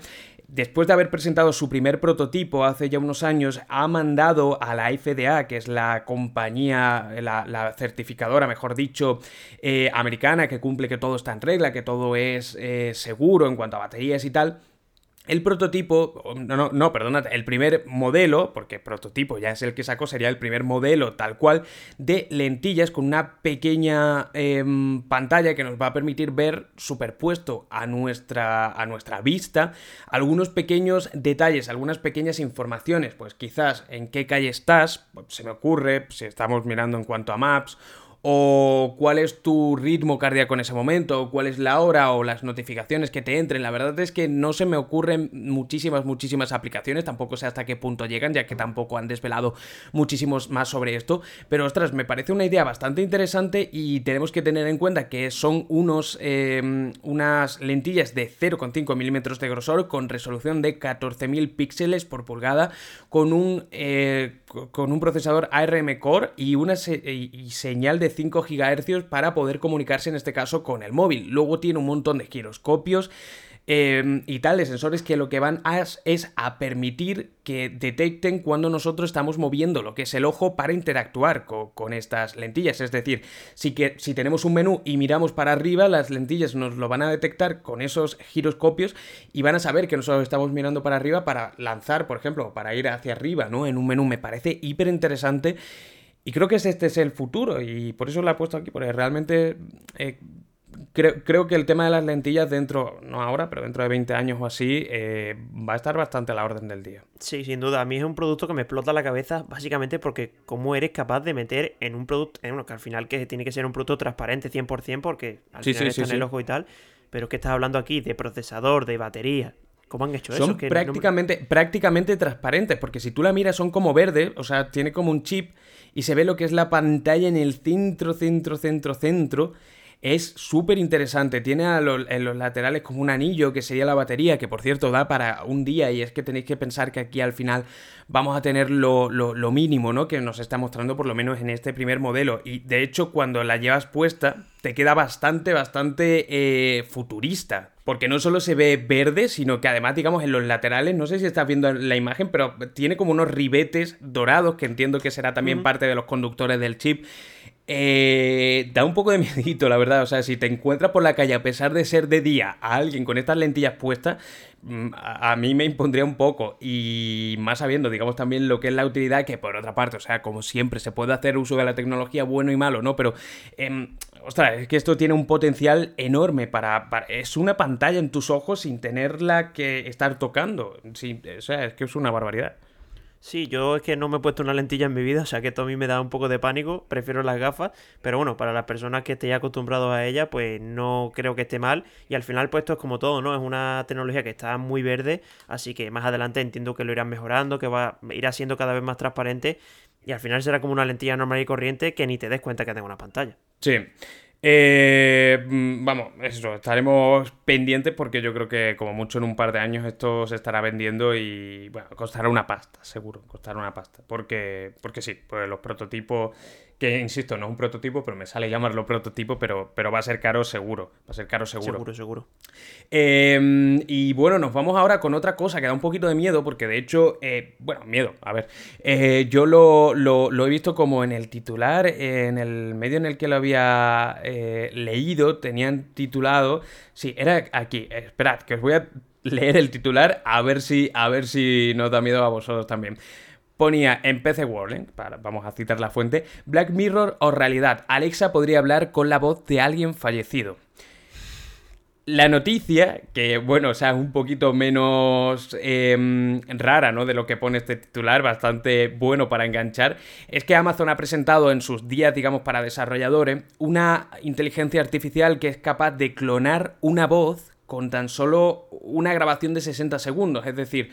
después de haber presentado su primer prototipo hace ya unos años, ha mandado a la FDA, que es la compañía, la, certificadora, mejor dicho, eh, americana, que cumple que todo está en regla, que todo es eh, seguro en cuanto a baterías y tal, el prototipo, no, no, no, perdona, el primer modelo, porque prototipo ya es el que sacó, sería el primer modelo tal cual de lentillas con una pequeña em, pantalla que nos va a permitir ver superpuesto a nuestra, a nuestra vista algunos pequeños detalles, algunas pequeñas informaciones, pues quizás en qué calle estás, se me ocurre, si estamos mirando en cuanto a maps, o cuál es tu ritmo cardíaco en ese momento, o cuál es la hora o las notificaciones que te entren. La verdad es que no se me ocurren muchísimas, muchísimas aplicaciones, tampoco sé hasta qué punto llegan, ya que tampoco han desvelado muchísimos más sobre esto, pero ostras, me parece una idea bastante interesante y tenemos que tener en cuenta que son unos, em, unas lentillas de 0,5 milímetros de grosor con resolución de 14.000 píxeles por pulgada, con un, eh, con un procesador ARM Core y una y señal de 5 GHz para poder comunicarse en este caso con el móvil. Luego tiene un montón de giroscopios. Em, y tal, de sensores que lo que van a, es a permitir que detecten cuando nosotros estamos moviendo lo que es el ojo para interactuar con, estas lentillas. Es decir, si, que, si tenemos un menú y miramos para arriba, las lentillas nos lo van a detectar con esos giroscopios y van a saber que nosotros estamos mirando para arriba para lanzar, por ejemplo, para ir hacia arriba, ¿no? En un menú me parece hiper interesante y creo que este es el futuro y por eso lo he puesto aquí, porque realmente eh, creo, que el tema de las lentillas dentro, no ahora, pero dentro de 20 años o así, eh, va a estar bastante a la orden del día. Sí, sin duda. A mí es un producto que me explota la cabeza básicamente porque cómo eres capaz de meter en un producto, en uno que al final que tiene que ser un producto transparente 100% porque al final está en el ojo y tal, pero que estás hablando aquí de procesador, de batería, ¿Cómo han hecho eso? Son prácticamente, prácticamente transparentes, porque si tú la miras son como verde, o sea, tiene como un chip y se ve lo que es la pantalla en el centro, centro, centro, centro. Es súper interesante. Tiene en los laterales como un anillo que sería la batería, que por cierto da para un día. Y es que tenéis que pensar que aquí al final vamos a tener lo, mínimo, ¿no? Que nos está mostrando por lo menos en este primer modelo. Y de hecho, cuando la llevas puesta, te queda bastante, bastante eh, futurista. Porque no solo se ve verde, sino que además, digamos, en los laterales, no sé si estás viendo la imagen, pero tiene como unos ribetes dorados, que entiendo que será también parte de los conductores del chip. Eh, da un poco de miedito, la verdad. O sea, si te encuentras por la calle, a pesar de ser de día, a alguien con estas lentillas puestas, mm, a, mí me impondría un poco. Y más sabiendo, digamos, también lo que es la utilidad, que por otra parte, o sea, como siempre, se puede hacer uso de la tecnología bueno y malo, ¿no? Pero em, ostras, es que esto tiene un potencial enorme para, Es una pantalla en tus ojos sin tenerla que estar tocando. Sí, o sea, es que es una barbaridad. Sí, yo es que no me he puesto una lentilla en mi vida, o sea que esto a mí me da un poco de pánico, prefiero las gafas, pero bueno, para las personas que estén acostumbrados a ella, pues no creo que esté mal, y al final pues esto es como todo, ¿no? Es una tecnología que está muy verde, así que más adelante entiendo que lo irán mejorando, que va, irá siendo cada vez más transparente, y al final será como una lentilla normal y corriente que ni te des cuenta que tenga una pantalla. Sí. Eh, mm, vamos, eso, estaremos pendientes porque yo creo que como mucho en un par de años esto se estará vendiendo y bueno, costará una pasta, seguro, costará una pasta. Porque, porque sí, pues los prototipos que insisto, no es un prototipo, pero me sale llamarlo prototipo, pero, pero va a ser caro seguro. Va a ser caro seguro. Seguro, seguro. Em, y bueno, nos vamos ahora con otra cosa que da un poquito de miedo, porque de hecho, eh, bueno, miedo, a ver, eh, yo lo, lo, he visto como en el titular, en el medio en el que lo había eh, leído, tenían titulado, sí, era aquí, esperad, que os voy a leer el titular a ver si, a ver si nos da miedo a vosotros también ponía en PC World, vamos a citar la fuente, Black Mirror o realidad, Alexa podría hablar con la voz de alguien fallecido. La noticia, que bueno, o sea, es un poquito menos em, rara, ¿no? De lo que pone este titular, bastante bueno para enganchar, es que Amazon ha presentado en sus días, digamos, para desarrolladores, una inteligencia artificial que es capaz de clonar una voz con tan solo una grabación de 60 segundos. Es decir,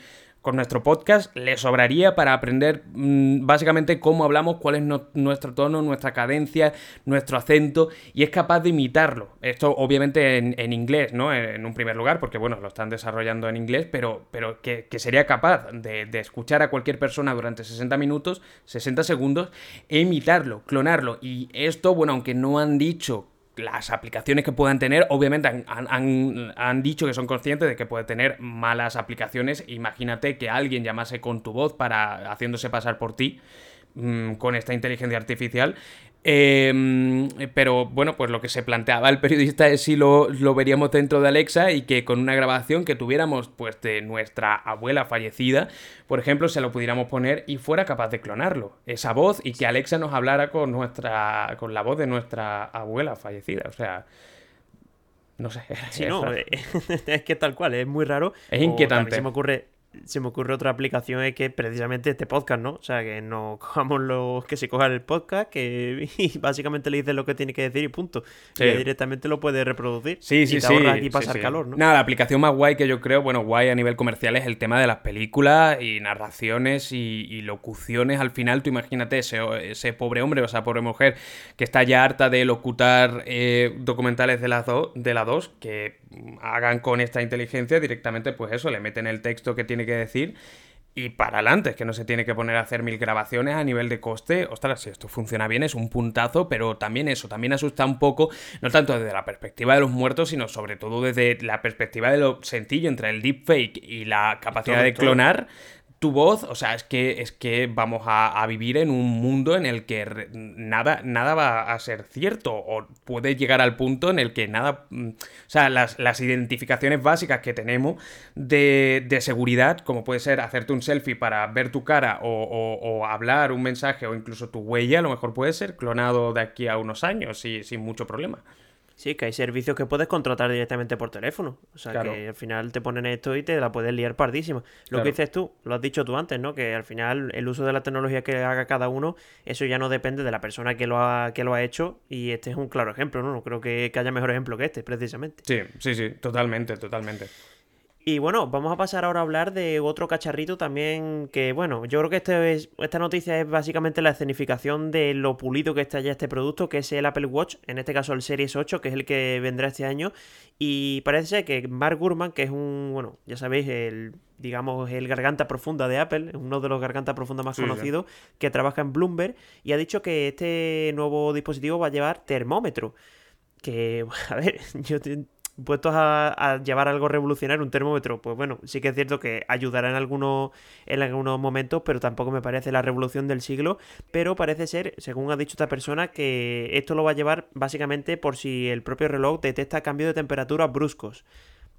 con nuestro podcast le sobraría para aprender mm, básicamente cómo hablamos, cuál es nuestro tono, nuestra cadencia, nuestro acento y es capaz de imitarlo. Esto obviamente en, inglés, ¿no? En, un primer lugar, porque bueno, lo están desarrollando en inglés, pero, pero que, sería capaz de, de, escuchar a cualquier persona durante 60 minutos, 60 segundos e imitarlo, clonarlo. Y esto, bueno, aunque no han dicho las aplicaciones que puedan tener, obviamente han, dicho que son conscientes de que puede tener malas aplicaciones. Imagínate que alguien llamase con tu voz para haciéndose pasar por ti mm, con esta inteligencia artificial Em, pero bueno, pues lo que se planteaba el periodista es si lo, veríamos dentro de Alexa y que con una grabación que tuviéramos pues de nuestra abuela fallecida, por ejemplo, se lo pudiéramos poner y fuera capaz de clonarlo, esa voz y que Alexa nos hablara con nuestra con la voz de nuestra abuela fallecida, o sea, no sé. Sí, no, es que tal cual, es muy raro. Es inquietante. se me ocurre se me ocurre otra aplicación es que precisamente este podcast, ¿no? O sea, que no cojamos los que se cojan el podcast, que y básicamente le dices lo que tiene que decir y punto. Y directamente lo puede reproducir. Sí, sí, y te sí. aquí pasar calor, ¿no? Nada, la aplicación más guay que yo creo, bueno, guay a nivel comercial es el tema de las películas y narraciones y, locuciones. Al final, tú imagínate ese, ese pobre hombre o esa pobre mujer que está ya harta de locutar eh, documentales de las de la dos, que hagan con esta inteligencia directamente, pues eso, le meten el texto que tiene que decir y para adelante, es que no se tiene que poner a hacer mil grabaciones a nivel de coste. Ostras, si esto funciona bien es un puntazo, pero también eso, también asusta un poco, no tanto desde la perspectiva de los muertos, sino sobre todo desde la perspectiva de lo sencillo entre el deepfake y la capacidad de clonar tu voz, o sea, es que, es que vamos a, vivir en un mundo en el que nada, nada va a ser cierto o puede llegar al punto en el que nada, mm, o sea, las, las identificaciones básicas que tenemos de, de, seguridad, como puede ser hacerte un selfie para ver tu cara o, o, hablar un mensaje o incluso tu huella, a lo mejor puede ser clonado de aquí a unos años y, sin mucho problema. Sí, que hay servicios que puedes contratar directamente por teléfono. O sea, que al final te ponen esto y te la puedes liar pardísima. Lo que dices tú, lo has dicho tú antes, ¿no? Que al final el uso de la tecnología que haga cada uno, eso ya no depende de la persona que lo ha, que lo ha hecho. Y este es un claro ejemplo, ¿no? No creo que, que haya mejor ejemplo que este, precisamente. Sí, sí, sí, totalmente, totalmente. Y bueno, vamos a pasar ahora a hablar de otro cacharrito también que, bueno, yo creo que este es, esta noticia es básicamente la escenificación de lo pulido que está ya este producto, que es el Apple Watch, en este caso el Series 8, que es el que vendrá este año. Y parece ser que Mark Gurman, que es un, bueno, ya sabéis, el, digamos, el garganta profunda de Apple, uno de los gargantas profundas más conocidos, que trabaja en Bloomberg, y ha dicho que este nuevo dispositivo va a llevar termómetro. Que, a ver, yo puestos a, llevar algo revolucionario, un termómetro, pues bueno, sí que es cierto que ayudará en algunos, en algunos momentos, pero tampoco me parece la revolución del siglo. Pero parece ser, según ha dicho esta persona, que esto lo va a llevar básicamente por si el propio reloj detecta cambios de temperatura bruscos.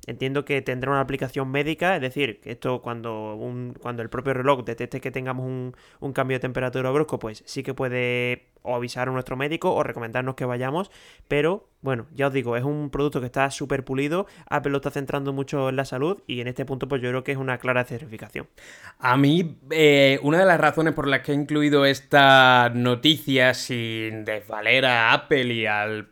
Entiendo que tendrá una aplicación médica, es decir, que esto cuando, un, cuando el propio reloj detecte que tengamos un, un, cambio de temperatura brusco, pues sí que puede o avisar a nuestro médico o recomendarnos que vayamos, pero bueno, ya os digo, es un producto que está súper pulido, Apple lo está centrando mucho en la salud y en este punto pues yo creo que es una clara certificación. A mí, eh, una de las razones por las que he incluido esta noticia sin desvaler a Apple y al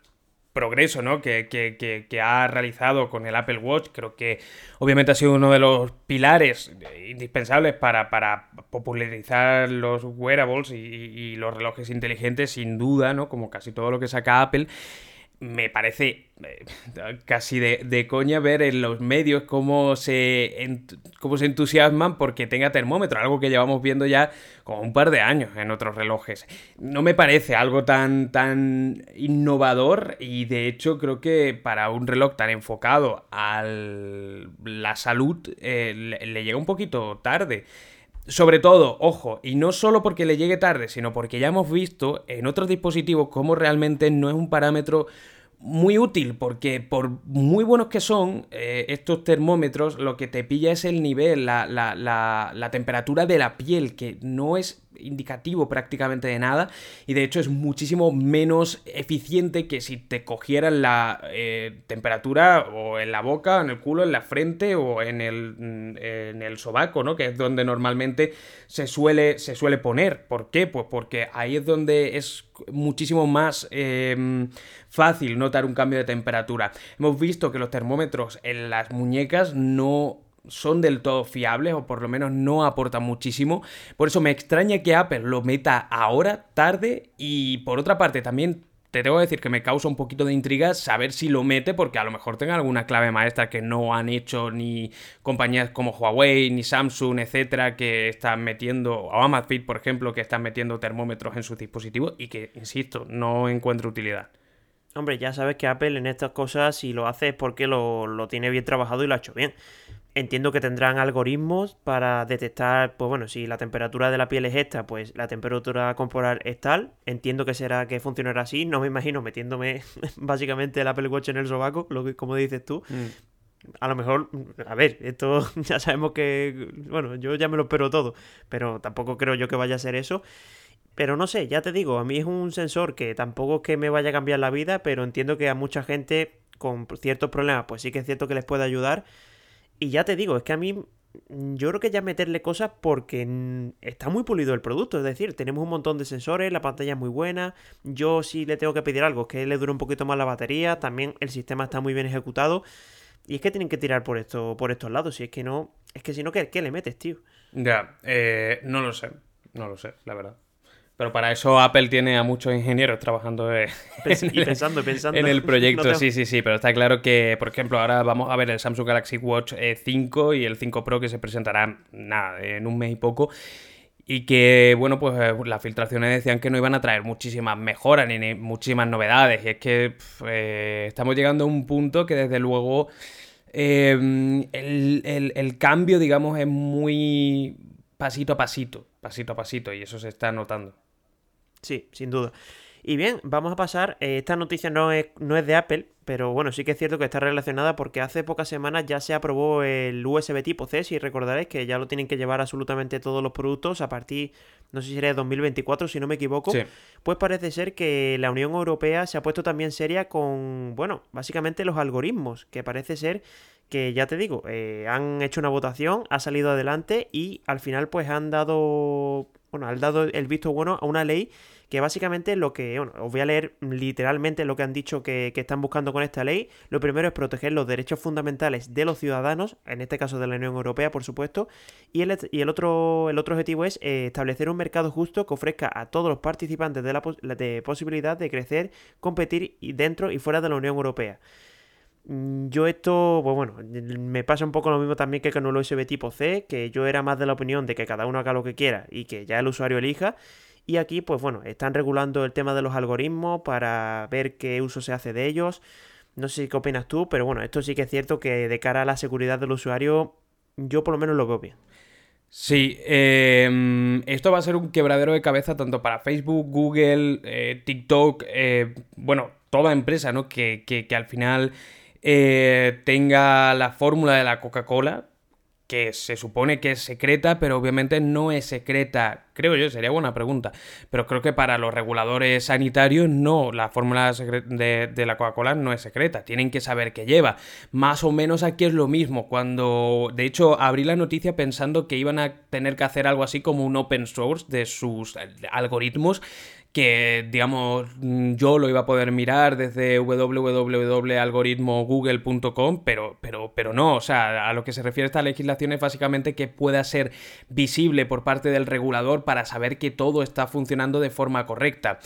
progreso ¿no? que, que, ha realizado con el Apple Watch. Creo que obviamente ha sido uno de los pilares indispensables para, para popularizar los wearables y, los relojes inteligentes, sin duda, ¿no? como casi todo lo que saca Apple. Me parece eh, casi de, coña ver en los medios cómo se, cómo se entusiasman porque tenga termómetro, algo que llevamos viendo ya como un par de años en otros relojes. No me parece algo tan, tan innovador y de hecho creo que para un reloj tan enfocado a la salud eh, le llega un poquito tarde. Sobre todo, ojo, y no solo porque le llegue tarde, sino porque ya hemos visto en otros dispositivos cómo realmente no es un parámetro muy útil porque por muy buenos que son eh, estos termómetros, lo que te pilla es el nivel, la, la, la, la, temperatura de la piel, que no es indicativo prácticamente de nada y de hecho es muchísimo menos eficiente que si te cogieran la eh, temperatura o en la boca, en el culo, en la frente o en el, mm, en el sobaco, ¿no? Que es donde normalmente se suele, se suele poner. ¿Por qué? Pues porque ahí es donde es muchísimo más em, fácil notar un cambio de temperatura. Hemos visto que los termómetros en las muñecas no son del todo fiables o por lo menos no aportan muchísimo. Por eso me extraña que Apple lo meta ahora, tarde y por otra parte también te tengo que decir que me causa un poquito de intriga saber si lo mete porque a lo mejor tenga alguna clave maestra que no han hecho ni compañías como Huawei, ni Samsung, etcétera, que están metiendo, o Amazfit, por ejemplo, que están metiendo termómetros en sus dispositivos y que, insisto, no encuentro utilidad. Hombre, ya sabes que Apple en estas cosas, si lo hace es porque lo, lo tiene bien trabajado y lo ha hecho bien. Entiendo que tendrán algoritmos para detectar, pues bueno, si la temperatura de la piel es esta, pues la temperatura corporal es tal. Entiendo que será que funcionará así. No me imagino metiéndome básicamente el Apple Watch en el sobaco, lo que, como dices tú. Mm. A lo mejor, a ver, esto ya sabemos que, bueno, yo ya me lo espero todo, pero tampoco creo yo que vaya a ser eso. Pero no sé, ya te digo, a mí es un sensor que tampoco es que me vaya a cambiar la vida, pero entiendo que a mucha gente con ciertos problemas, pues sí que es cierto que les puede ayudar. Y ya te digo, es que a mí mm, yo creo que ya meterle cosas porque está muy pulido el producto. Es decir, tenemos un montón de sensores, la pantalla es muy buena. Yo sí le tengo que pedir algo, que le dure un poquito más la batería. También el sistema está muy bien ejecutado. Y es que tienen que tirar por esto, por estos lados. Si es que no. Es que si no, ¿qué, qué le metes, tío? Ya, eh, no lo sé. No lo sé, la verdad. Pero para eso Apple tiene a muchos ingenieros trabajando en, pensando, pensando. en el proyecto. Sí, sí, sí, pero está claro que, por ejemplo, ahora vamos a ver el Samsung Galaxy Watch 5 eh, y el 5 Pro que se presentará nada, en un mes y poco. Y que, bueno, pues eh, las filtraciones decían que no iban a traer muchísimas mejoras ni, muchísimas novedades. Y es que eh, estamos llegando a un punto que desde luego el, el cambio, digamos, es muy pasito a pasito, pasito a pasito, y eso se está notando. Sí, sin duda. Y bien, vamos a pasar. Eh, esta noticia no es, no es de Apple, pero bueno, sí que es cierto que está relacionada porque hace pocas semanas ya se aprobó el USB tipo C, si recordaréis que ya lo tienen que llevar absolutamente todos los productos a partir, no sé si sería de 2024, si no me equivoco. Pues parece ser que la Unión Europea se ha puesto también seria con, bueno, básicamente los algoritmos, que parece ser que ya te digo, eh, han hecho una votación, ha salido adelante y al final pues han dado, bueno, han dado el visto bueno a una ley que básicamente lo que, bueno, os voy a leer literalmente lo que han dicho que, están buscando con esta ley. Lo primero es proteger los derechos fundamentales de los ciudadanos, en este caso de la Unión Europea, por supuesto, y el, y el, otro, el otro objetivo es eh, establecer un mercado justo que ofrezca a todos los participantes de la posibilidad de crecer, competir dentro y fuera de la Unión Europea. Mm, yo esto, pues bueno, me pasa un poco lo mismo también que con el USB tipo C, que yo era más de la opinión de que cada uno haga lo que quiera y que ya el usuario elija. Y aquí, pues bueno, están regulando el tema de los algoritmos para ver qué uso se hace de ellos. No sé qué opinas tú, pero bueno, esto sí que es cierto que de cara a la seguridad del usuario, yo por lo menos lo veo bien. Sí, em, esto va a ser un quebradero de cabeza tanto para Facebook, Google, eh, TikTok, eh, bueno, toda empresa, ¿no? Que, que, que al final eh, tenga la fórmula de la Coca-Cola, que se supone que es secreta, pero obviamente no es secreta, creo yo, sería buena pregunta, pero creo que para los reguladores sanitarios no, la fórmula de, de la Coca-Cola no es secreta, tienen que saber qué lleva. Más o menos aquí es lo mismo, cuando de hecho abrí la noticia pensando que iban a tener que hacer algo así como un open source de sus algoritmos que, digamos, yo lo iba a poder mirar desde www.algoritmogoogle.com, pero, pero, pero no, o sea, a lo que se refiere esta legislación es básicamente que pueda ser visible por parte del regulador para saber que todo está funcionando de forma correcta.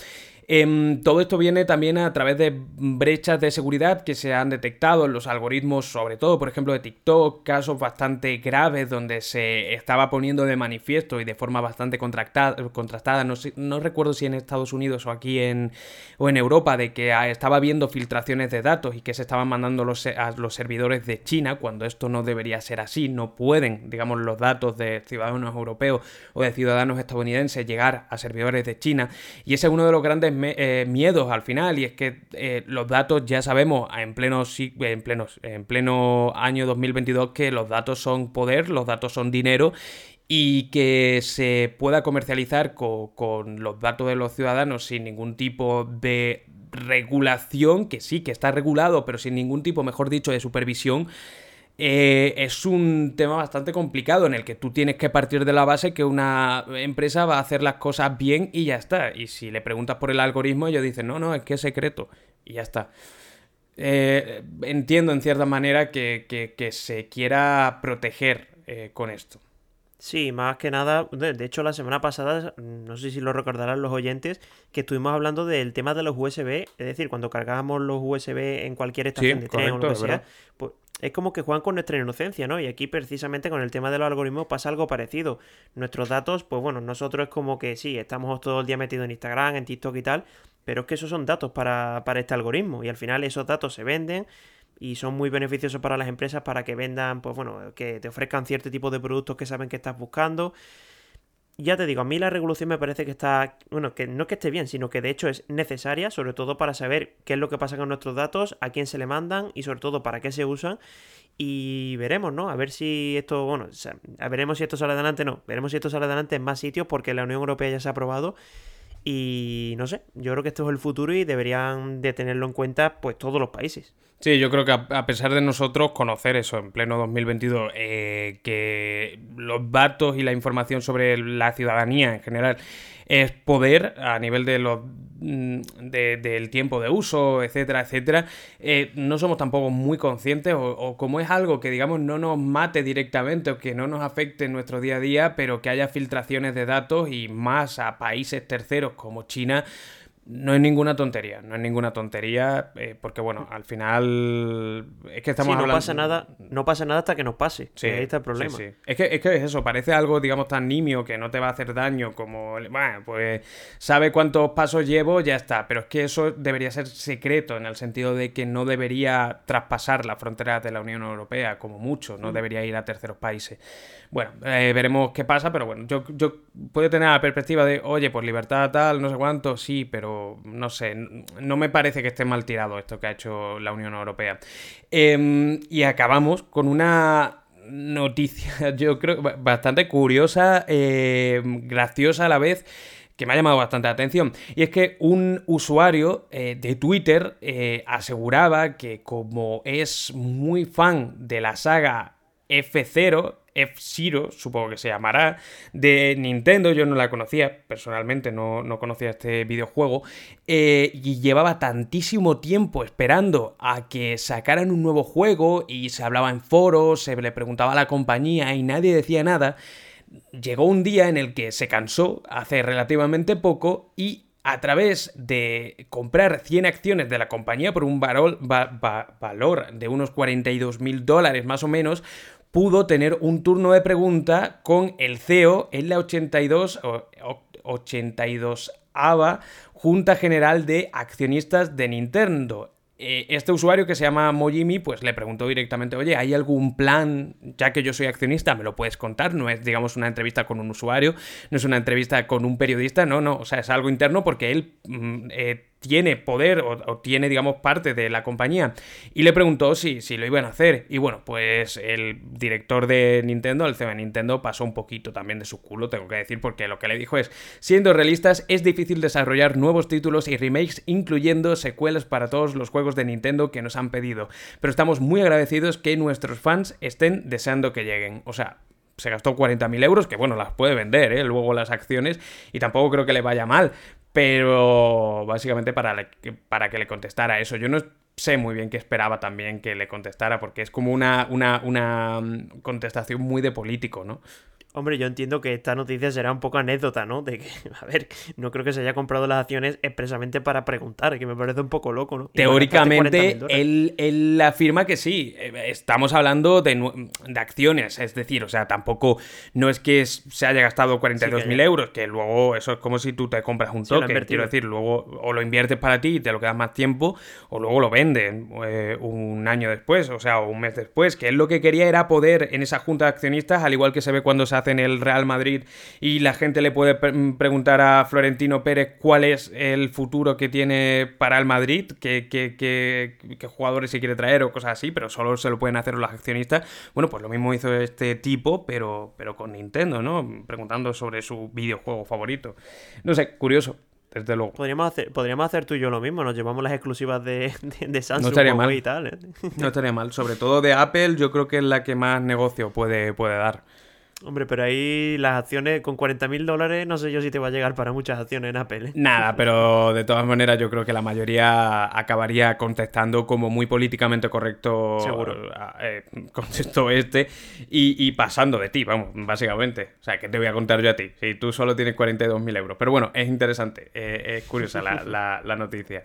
Em, todo esto viene también a través de brechas de seguridad que se han detectado en los algoritmos, sobre todo, por ejemplo, de TikTok, casos bastante graves donde se estaba poniendo de manifiesto y de forma bastante contrastada, no, no recuerdo si en Estados Unidos o aquí en, o en Europa, de que estaba habiendo filtraciones de datos y que se estaban mandando los, a los servidores de China, cuando esto no debería ser así, no pueden, digamos, los datos de ciudadanos europeos o de ciudadanos estadounidenses llegar a servidores de China. Y ese es uno de los grandes eh, miedos al final, y es que eh, los datos ya sabemos en pleno, en, plenos, en pleno año 2022 que los datos son poder, los datos son dinero y que se pueda comercializar con, los datos de los ciudadanos sin ningún tipo de regulación, que sí, que está regulado, pero sin ningún tipo, mejor dicho, de supervisión, eh, es un tema bastante complicado en el que tú tienes que partir de la base que una empresa va a hacer las cosas bien y ya está. Y si le preguntas por el algoritmo, ellos dicen, no, no, es que es secreto. Y ya está. Eh, entiendo en cierta manera que, se quiera proteger eh, con esto. Sí, más que nada, de hecho la semana pasada, no sé si lo recordarán los oyentes, que estuvimos hablando del tema de los USB, es decir, cuando cargábamos los USB en cualquier estación de tren o lo que sea, pues es como que juegan con nuestra inocencia, ¿no? Y aquí precisamente con el tema de los algoritmos pasa algo parecido. Nuestros datos, pues bueno, nosotros es como que sí, estamos todo el día metidos en Instagram, en TikTok y tal, pero es que esos son datos para, para este algoritmo y al final esos datos se venden y son muy beneficiosos para las empresas para que vendan, pues bueno, que te ofrezcan cierto tipo de productos que saben que estás buscando. Ya te digo, a mí la regulación me parece que está, bueno, que no que esté bien, sino que de hecho es necesaria, sobre todo para saber qué es lo que pasa con nuestros datos, a quién se le mandan y sobre todo para qué se usan. Y veremos, ¿no? A ver si esto, bueno, veremos si esto sale adelante, no, veremos si esto sale adelante en más sitios porque la Unión Europea ya se ha aprobado y no sé, yo creo que esto es el futuro y deberían de tenerlo en cuenta pues todos los países. Sí, yo creo que a, pesar de nosotros conocer eso en pleno 2022, eh, que los datos y la información sobre la ciudadanía en general es poder a nivel de los mm, del tiempo de uso, etcétera, etcétera, eh, no somos tampoco muy conscientes o, como es algo que digamos no nos mate directamente o que no nos afecte en nuestro día a día, pero que haya filtraciones de datos y más a países terceros como China, no es ninguna tontería, no es ninguna tontería, eh, porque bueno, al final es que estamos no pasa nada, no pasa nada hasta que nos pase. Sí, ahí está el problema. Es, que, es que es eso, parece algo, digamos, tan nimio que no te va a hacer daño como, bueno, pues sabe cuántos pasos llevo, ya está. Pero es que eso debería ser secreto en el sentido de que no debería traspasar las fronteras de la Unión Europea, como mucho, no mm. debería ir a terceros países. Bueno, eh, veremos qué pasa, pero bueno, yo, yo puedo tener la perspectiva de, oye, pues libertad tal, no sé cuánto, sí, pero no sé, no me parece que esté mal tirado esto que ha hecho la Unión Europea. Em, y acabamos con una noticia, yo creo, bastante curiosa, em, graciosa a la vez que me ha llamado bastante la atención. Y es que un usuario eh, de Twitter eh, aseguraba que como es muy fan de la saga F0, F-Zero, supongo que se llamará, de Nintendo. Yo no la conocía, personalmente no, conocía este videojuego. Eh, y llevaba tantísimo tiempo esperando a que sacaran un nuevo juego y se hablaba en foros, se le preguntaba a la compañía y nadie decía nada. Llegó un día en el que se cansó, hace relativamente poco, y a través de comprar 100 acciones de la compañía por un valor, valor de unos 42 mil dólares más o menos, pudo tener un turno de pregunta con el CEO en la 82, 82 ABA, Junta General de Accionistas de Nintendo. Eh, este usuario que se llama Mojimi, pues le preguntó directamente, oye, ¿hay algún plan, ya que yo soy accionista, me lo puedes contar? No es, digamos, una entrevista con un usuario, no es una entrevista con un periodista, no, no, o sea, es algo interno porque él mm, eh, tiene poder o, tiene, digamos, parte de la compañía. Y le preguntó si, si lo iban a hacer. Y bueno, pues el director de Nintendo, el CEO de Nintendo, pasó un poquito también de su culo, tengo que decir, porque lo que le dijo es, siendo realistas, es difícil desarrollar nuevos títulos y remakes, incluyendo secuelas para todos los juegos de Nintendo que nos han pedido. Pero estamos muy agradecidos que nuestros fans estén deseando que lleguen. O sea, se gastó 40.000 euros, que bueno, las puede vender, ¿eh? luego las acciones, y tampoco creo que le vaya mal, pero básicamente para, para que le contestara eso. Yo no sé muy bien qué esperaba también que le contestara, porque es como una, una, una mm, contestación muy de político, ¿no? Hombre, yo entiendo que esta noticia será un poco anécdota, ¿no? De que, a ver, no creo que se haya comprado las acciones expresamente para preguntar, que me parece un poco loco, ¿no? Teóricamente, él, él, afirma que sí. Eh, estamos hablando de, de, acciones, es decir, o sea, tampoco no es que se haya gastado 42.000 euros, que luego eso es como si tú te compras un toque, quiero decir, luego o lo inviertes para ti y te lo quedas más tiempo, o luego lo vendes eh, un año después, o sea, o un mes después, que él lo que quería era poder en esa junta de accionistas, al igual que se ve cuando se hace en el Real Madrid y la gente le puede preguntar a Florentino Pérez cuál es el futuro que tiene para el Madrid, qué, qué, jugadores se quiere traer o cosas así, pero solo se lo pueden hacer los accionistas. Bueno, pues lo mismo hizo este tipo, pero, pero con Nintendo, ¿no? Preguntando sobre su videojuego favorito. No sé, curioso. Desde luego. Podríamos hacer, podríamos hacer tú y yo lo mismo, nos llevamos las exclusivas de, de, Samsung no estaría mal. y tal. ¿eh? No estaría mal, sobre todo de Apple, yo creo que es la que más negocio puede, puede dar. Hombre, pero ahí las acciones con 40 mil dólares, no sé yo si te va a llegar para muchas acciones en Apple. ¿eh? Nada, pero de todas maneras yo creo que la mayoría acabaría contestando como muy políticamente correcto. Seguro. Eh, contexto este y, pasando de ti, vamos, básicamente. O sea, ¿qué te voy a contar yo a ti? Si tú solo tienes 42 mil euros. Pero bueno, es interesante, eh, es curiosa la, la noticia.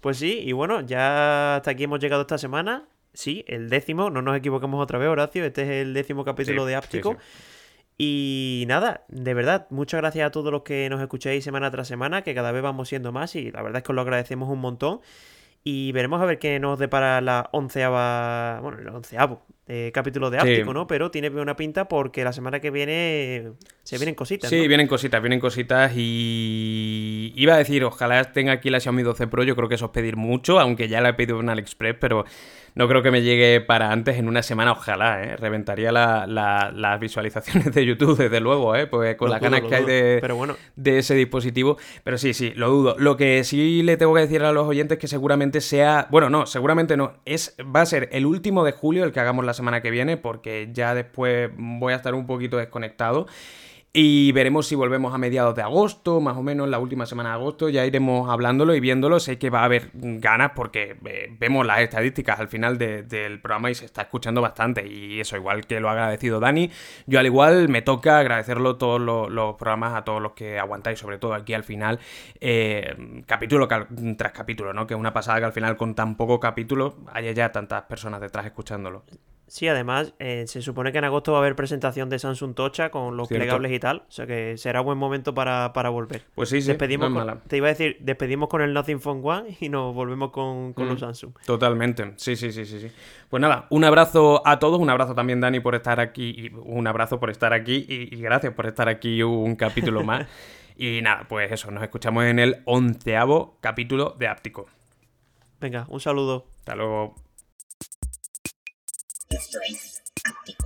Pues sí, y bueno, ya hasta aquí hemos llegado esta semana sí, el décimo, no nos equivocamos otra vez, Horacio, este es el décimo capítulo de Áptico. Y nada, de verdad, muchas gracias a todos los que nos escucháis semana tras semana, que cada vez vamos siendo más y la verdad es que os lo agradecemos un montón. Y veremos a ver qué nos depara la onceava, bueno, el onceavo eh, capítulo de Áptico, ¿no? Pero tiene una pinta porque la semana que viene se vienen cositas. Sí, vienen cositas, vienen cositas y iba a decir, ojalá tenga aquí la Xiaomi 12 Pro, yo creo que eso es pedir mucho, aunque ya la he pedido en AliExpress, pero no creo que me llegue para antes en una semana, ojalá, ¿eh? Reventaría las visualizaciones de YouTube, desde luego, ¿eh? Pues con las ganas que hay de, de ese dispositivo. Pero sí, sí, lo dudo. Lo que sí le tengo que decir a los oyentes es que seguramente sea. Bueno, no, seguramente no. Es, va a ser el último de julio el que hagamos la semana que viene, porque ya después voy a estar un poquito desconectado. Y veremos si volvemos a mediados de agosto, más o menos la última semana de agosto, ya iremos hablándolo y viéndolo. Sé que va a haber ganas porque vemos las estadísticas al final del programa y se está escuchando bastante. Y eso, igual que lo ha agradecido Dani, yo al igual me toca agradecerlo todos los, programas, a todos los que aguantáis, sobre todo aquí al final, eh, capítulo tras capítulo, ¿no? Que es una pasada que al final con tan poco capítulo haya ya tantas personas detrás escuchándolo. Sí, además, eh, se supone que en agosto va a haber presentación de Samsung Tocha con los plegables y tal. O sea que será buen momento para, volver. Pues sí, sí. Despedimos te iba a decir, despedimos con el Nothing Phone One y nos volvemos con, los mm, Samsung. Totalmente. Sí, sí, sí, sí, sí. Pues nada, un abrazo a todos. Un abrazo también, Dani, por estar aquí. Y un abrazo por estar aquí. Y, gracias por estar aquí un capítulo más. y nada, pues eso, nos escuchamos en el onceavo capítulo de Áptico. Venga, un saludo. Hasta luego. Esto es Ático.